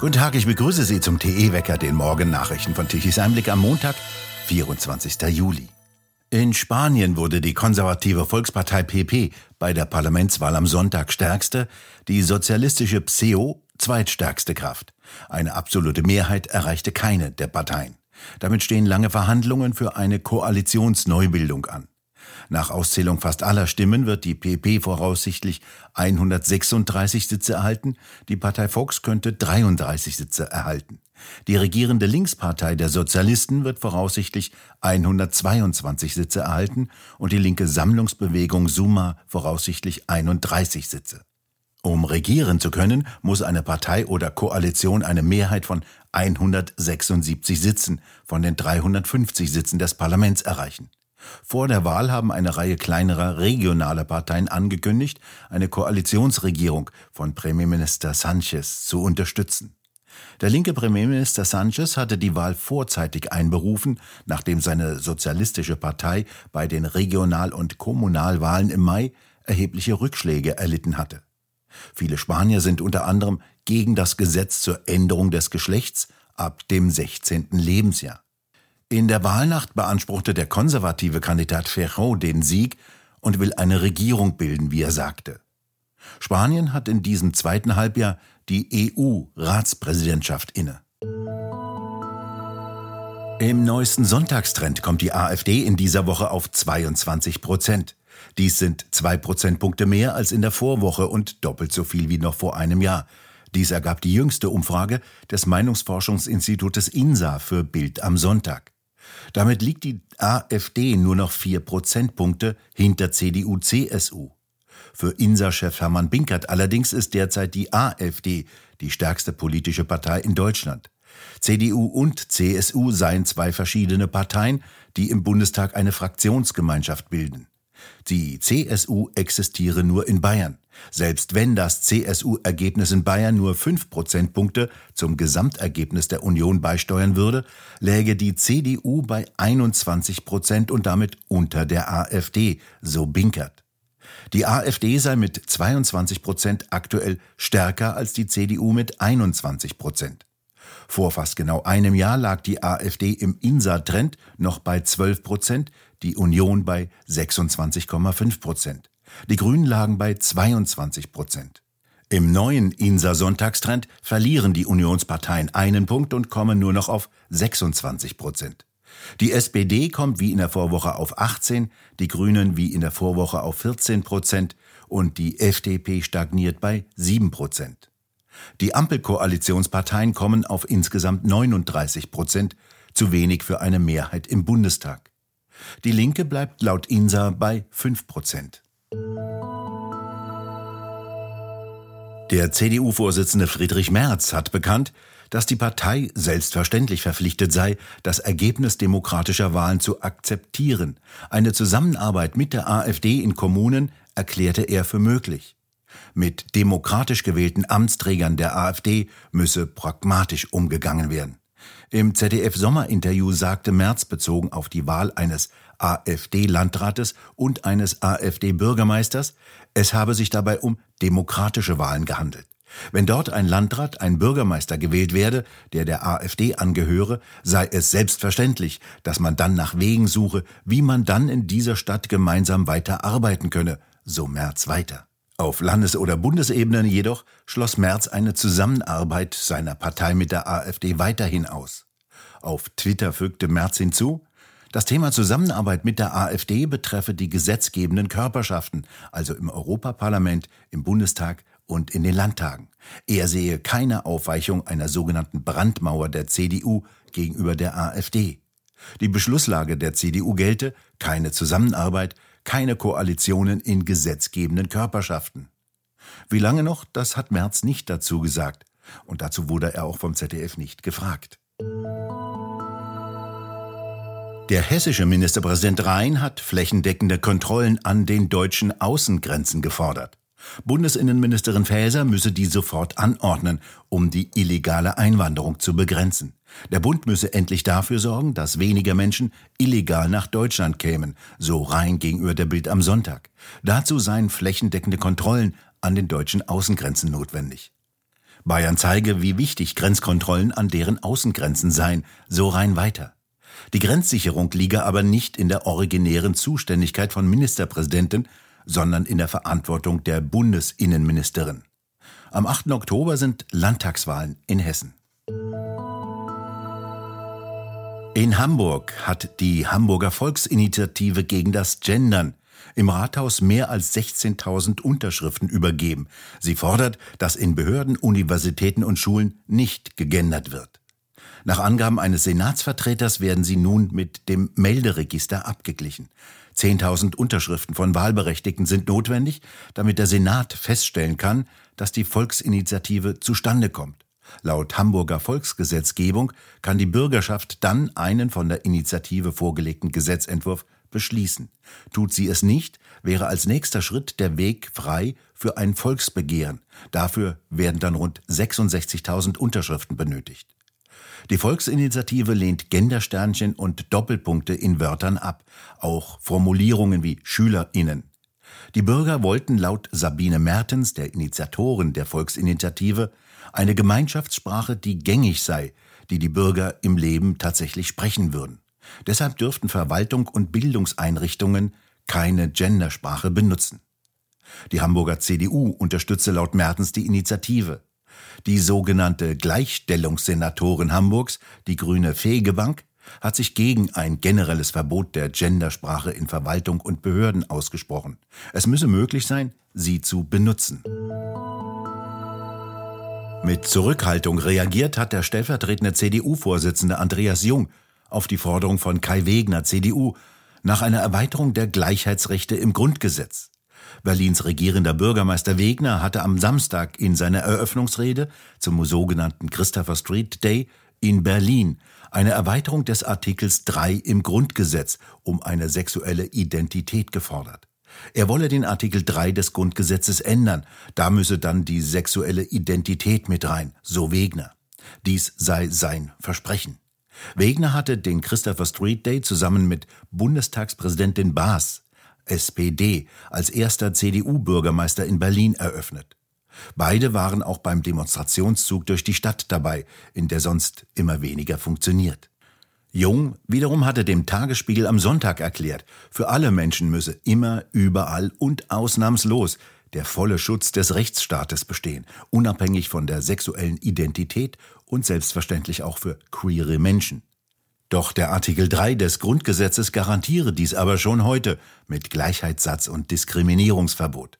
Guten Tag, ich begrüße Sie zum TE-Wecker, den Morgennachrichten von Tichys Einblick am Montag, 24. Juli. In Spanien wurde die konservative Volkspartei PP bei der Parlamentswahl am Sonntag stärkste, die sozialistische PSEO zweitstärkste Kraft. Eine absolute Mehrheit erreichte keine der Parteien. Damit stehen lange Verhandlungen für eine Koalitionsneubildung an. Nach Auszählung fast aller Stimmen wird die PP voraussichtlich 136 Sitze erhalten, die Partei Fox könnte 33 Sitze erhalten. Die regierende Linkspartei der Sozialisten wird voraussichtlich 122 Sitze erhalten und die linke Sammlungsbewegung Summa voraussichtlich 31 Sitze. Um regieren zu können, muss eine Partei oder Koalition eine Mehrheit von 176 Sitzen von den 350 Sitzen des Parlaments erreichen. Vor der Wahl haben eine Reihe kleinerer regionaler Parteien angekündigt, eine Koalitionsregierung von Premierminister Sanchez zu unterstützen. Der linke Premierminister Sanchez hatte die Wahl vorzeitig einberufen, nachdem seine sozialistische Partei bei den Regional- und Kommunalwahlen im Mai erhebliche Rückschläge erlitten hatte. Viele Spanier sind unter anderem gegen das Gesetz zur Änderung des Geschlechts ab dem 16. Lebensjahr. In der Wahlnacht beanspruchte der konservative Kandidat Ferro den Sieg und will eine Regierung bilden, wie er sagte. Spanien hat in diesem zweiten Halbjahr die EU-Ratspräsidentschaft inne. Im neuesten Sonntagstrend kommt die AfD in dieser Woche auf 22 Prozent. Dies sind zwei Prozentpunkte mehr als in der Vorwoche und doppelt so viel wie noch vor einem Jahr. Dies ergab die jüngste Umfrage des Meinungsforschungsinstitutes INSA für Bild am Sonntag. Damit liegt die AfD nur noch vier Prozentpunkte hinter CDU, CSU. Für INSA-Chef Hermann Binkert allerdings ist derzeit die AfD die stärkste politische Partei in Deutschland. CDU und CSU seien zwei verschiedene Parteien, die im Bundestag eine Fraktionsgemeinschaft bilden. Die CSU existiere nur in Bayern. Selbst wenn das CSU-Ergebnis in Bayern nur fünf Prozentpunkte zum Gesamtergebnis der Union beisteuern würde, läge die CDU bei 21 Prozent und damit unter der AfD, so Binkert. Die AfD sei mit 22 Prozent aktuell stärker als die CDU mit 21 Prozent. Vor fast genau einem Jahr lag die AfD im INSA-Trend noch bei 12 Prozent, die Union bei 26,5 Prozent. Die Grünen lagen bei 22 Prozent. Im neuen INSA-Sonntagstrend verlieren die Unionsparteien einen Punkt und kommen nur noch auf 26 Prozent. Die SPD kommt wie in der Vorwoche auf 18, die Grünen wie in der Vorwoche auf 14 Prozent und die FDP stagniert bei 7 Prozent. Die Ampelkoalitionsparteien kommen auf insgesamt 39 Prozent, zu wenig für eine Mehrheit im Bundestag. Die Linke bleibt laut INSA bei 5 Prozent. Der CDU-Vorsitzende Friedrich Merz hat bekannt, dass die Partei selbstverständlich verpflichtet sei, das Ergebnis demokratischer Wahlen zu akzeptieren. Eine Zusammenarbeit mit der AfD in Kommunen erklärte er für möglich. Mit demokratisch gewählten Amtsträgern der AfD müsse pragmatisch umgegangen werden. Im ZDF-Sommerinterview sagte Merz bezogen auf die Wahl eines AfD-Landrates und eines AfD-Bürgermeisters, es habe sich dabei um demokratische Wahlen gehandelt. Wenn dort ein Landrat, ein Bürgermeister gewählt werde, der der AfD angehöre, sei es selbstverständlich, dass man dann nach Wegen suche, wie man dann in dieser Stadt gemeinsam weiter arbeiten könne, so Merz weiter. Auf Landes- oder Bundesebene jedoch schloss Merz eine Zusammenarbeit seiner Partei mit der AfD weiterhin aus. Auf Twitter fügte Merz hinzu, das Thema Zusammenarbeit mit der AfD betreffe die gesetzgebenden Körperschaften, also im Europaparlament, im Bundestag und in den Landtagen. Er sehe keine Aufweichung einer sogenannten Brandmauer der CDU gegenüber der AfD. Die Beschlusslage der CDU gelte keine Zusammenarbeit, keine Koalitionen in gesetzgebenden Körperschaften. Wie lange noch, das hat Merz nicht dazu gesagt. Und dazu wurde er auch vom ZDF nicht gefragt. Der hessische Ministerpräsident Rhein hat flächendeckende Kontrollen an den deutschen Außengrenzen gefordert. Bundesinnenministerin Faeser müsse die sofort anordnen, um die illegale Einwanderung zu begrenzen. Der Bund müsse endlich dafür sorgen, dass weniger Menschen illegal nach Deutschland kämen, so rein gegenüber der Bild am Sonntag. Dazu seien flächendeckende Kontrollen an den deutschen Außengrenzen notwendig. Bayern zeige, wie wichtig Grenzkontrollen an deren Außengrenzen seien, so rein weiter. Die Grenzsicherung liege aber nicht in der originären Zuständigkeit von Ministerpräsidenten, sondern in der Verantwortung der Bundesinnenministerin. Am 8. Oktober sind Landtagswahlen in Hessen. In Hamburg hat die Hamburger Volksinitiative gegen das Gendern im Rathaus mehr als 16.000 Unterschriften übergeben. Sie fordert, dass in Behörden, Universitäten und Schulen nicht gegendert wird. Nach Angaben eines Senatsvertreters werden sie nun mit dem Melderegister abgeglichen. 10.000 Unterschriften von Wahlberechtigten sind notwendig, damit der Senat feststellen kann, dass die Volksinitiative zustande kommt. Laut Hamburger Volksgesetzgebung kann die Bürgerschaft dann einen von der Initiative vorgelegten Gesetzentwurf beschließen. Tut sie es nicht, wäre als nächster Schritt der Weg frei für ein Volksbegehren. Dafür werden dann rund 66.000 Unterschriften benötigt. Die Volksinitiative lehnt Gendersternchen und Doppelpunkte in Wörtern ab, auch Formulierungen wie Schülerinnen. Die Bürger wollten laut Sabine Mertens, der Initiatorin der Volksinitiative, eine Gemeinschaftssprache, die gängig sei, die die Bürger im Leben tatsächlich sprechen würden. Deshalb dürften Verwaltung und Bildungseinrichtungen keine Gendersprache benutzen. Die Hamburger CDU unterstütze laut Mertens die Initiative. Die sogenannte Gleichstellungssenatorin Hamburgs, die grüne Fegebank, hat sich gegen ein generelles Verbot der Gendersprache in Verwaltung und Behörden ausgesprochen. Es müsse möglich sein, sie zu benutzen. Mit Zurückhaltung reagiert hat der stellvertretende CDU-Vorsitzende Andreas Jung auf die Forderung von Kai Wegner, CDU, nach einer Erweiterung der Gleichheitsrechte im Grundgesetz. Berlins regierender Bürgermeister Wegner hatte am Samstag in seiner Eröffnungsrede zum sogenannten Christopher Street Day in Berlin eine Erweiterung des Artikels 3 im Grundgesetz um eine sexuelle Identität gefordert. Er wolle den Artikel 3 des Grundgesetzes ändern, da müsse dann die sexuelle Identität mit rein, so Wegner. Dies sei sein Versprechen. Wegner hatte den Christopher Street Day zusammen mit Bundestagspräsidentin Baas, SPD, als erster CDU-Bürgermeister in Berlin eröffnet. Beide waren auch beim Demonstrationszug durch die Stadt dabei, in der sonst immer weniger funktioniert. Jung wiederum hatte dem Tagesspiegel am Sonntag erklärt, für alle Menschen müsse immer, überall und ausnahmslos der volle Schutz des Rechtsstaates bestehen, unabhängig von der sexuellen Identität und selbstverständlich auch für queere Menschen. Doch der Artikel 3 des Grundgesetzes garantiere dies aber schon heute mit Gleichheitssatz und Diskriminierungsverbot.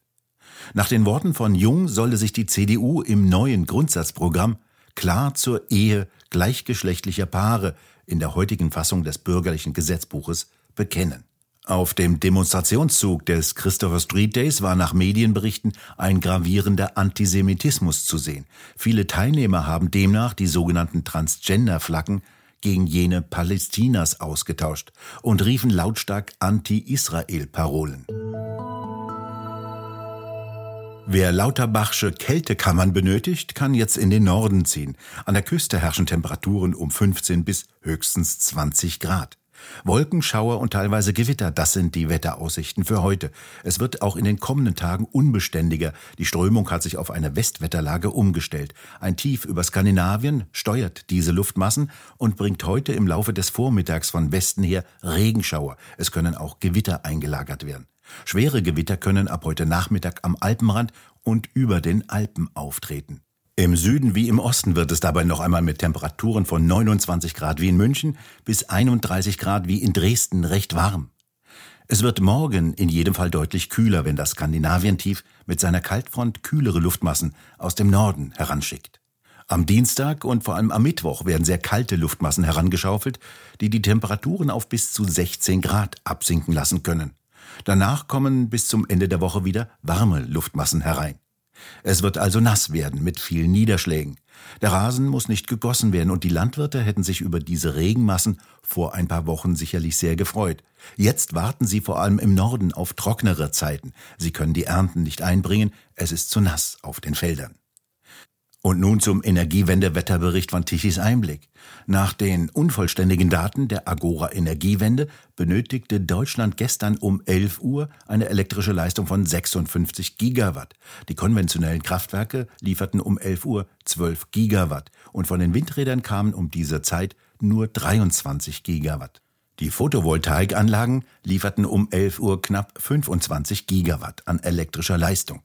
Nach den Worten von Jung solle sich die CDU im neuen Grundsatzprogramm klar zur Ehe gleichgeschlechtlicher Paare in der heutigen Fassung des bürgerlichen Gesetzbuches bekennen. Auf dem Demonstrationszug des Christopher Street Days war nach Medienberichten ein gravierender Antisemitismus zu sehen. Viele Teilnehmer haben demnach die sogenannten Transgender-Flaggen gegen jene Palästinas ausgetauscht und riefen lautstark Anti-Israel-Parolen. Wer Lauterbachsche Kältekammern benötigt, kann jetzt in den Norden ziehen. An der Küste herrschen Temperaturen um 15 bis höchstens 20 Grad. Wolken, Schauer und teilweise Gewitter, das sind die Wetteraussichten für heute. Es wird auch in den kommenden Tagen unbeständiger. Die Strömung hat sich auf eine Westwetterlage umgestellt. Ein Tief über Skandinavien steuert diese Luftmassen und bringt heute im Laufe des Vormittags von Westen her Regenschauer. Es können auch Gewitter eingelagert werden. Schwere Gewitter können ab heute Nachmittag am Alpenrand und über den Alpen auftreten. Im Süden wie im Osten wird es dabei noch einmal mit Temperaturen von 29 Grad wie in München bis 31 Grad wie in Dresden recht warm. Es wird morgen in jedem Fall deutlich kühler, wenn das Skandinavientief mit seiner Kaltfront kühlere Luftmassen aus dem Norden heranschickt. Am Dienstag und vor allem am Mittwoch werden sehr kalte Luftmassen herangeschaufelt, die die Temperaturen auf bis zu 16 Grad absinken lassen können. Danach kommen bis zum Ende der Woche wieder warme Luftmassen herein. Es wird also nass werden mit vielen Niederschlägen. Der Rasen muss nicht gegossen werden und die Landwirte hätten sich über diese Regenmassen vor ein paar Wochen sicherlich sehr gefreut. Jetzt warten sie vor allem im Norden auf trocknere Zeiten. Sie können die Ernten nicht einbringen, es ist zu nass auf den Feldern. Und nun zum Energiewende-Wetterbericht von Tichys Einblick. Nach den unvollständigen Daten der Agora Energiewende benötigte Deutschland gestern um 11 Uhr eine elektrische Leistung von 56 Gigawatt. Die konventionellen Kraftwerke lieferten um 11 Uhr 12 Gigawatt und von den Windrädern kamen um diese Zeit nur 23 Gigawatt. Die Photovoltaikanlagen lieferten um 11 Uhr knapp 25 Gigawatt an elektrischer Leistung.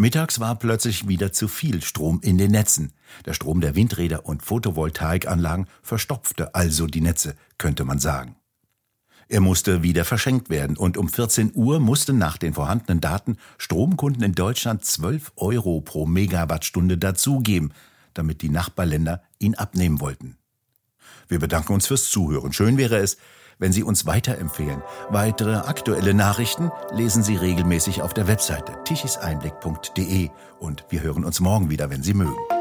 Mittags war plötzlich wieder zu viel Strom in den Netzen. Der Strom der Windräder und Photovoltaikanlagen verstopfte also die Netze, könnte man sagen. Er musste wieder verschenkt werden und um 14 Uhr mussten nach den vorhandenen Daten Stromkunden in Deutschland 12 Euro pro Megawattstunde dazugeben, damit die Nachbarländer ihn abnehmen wollten. Wir bedanken uns fürs Zuhören. Schön wäre es, wenn Sie uns weiterempfehlen. Weitere aktuelle Nachrichten lesen Sie regelmäßig auf der Webseite tichiseinblick.de und wir hören uns morgen wieder, wenn Sie mögen.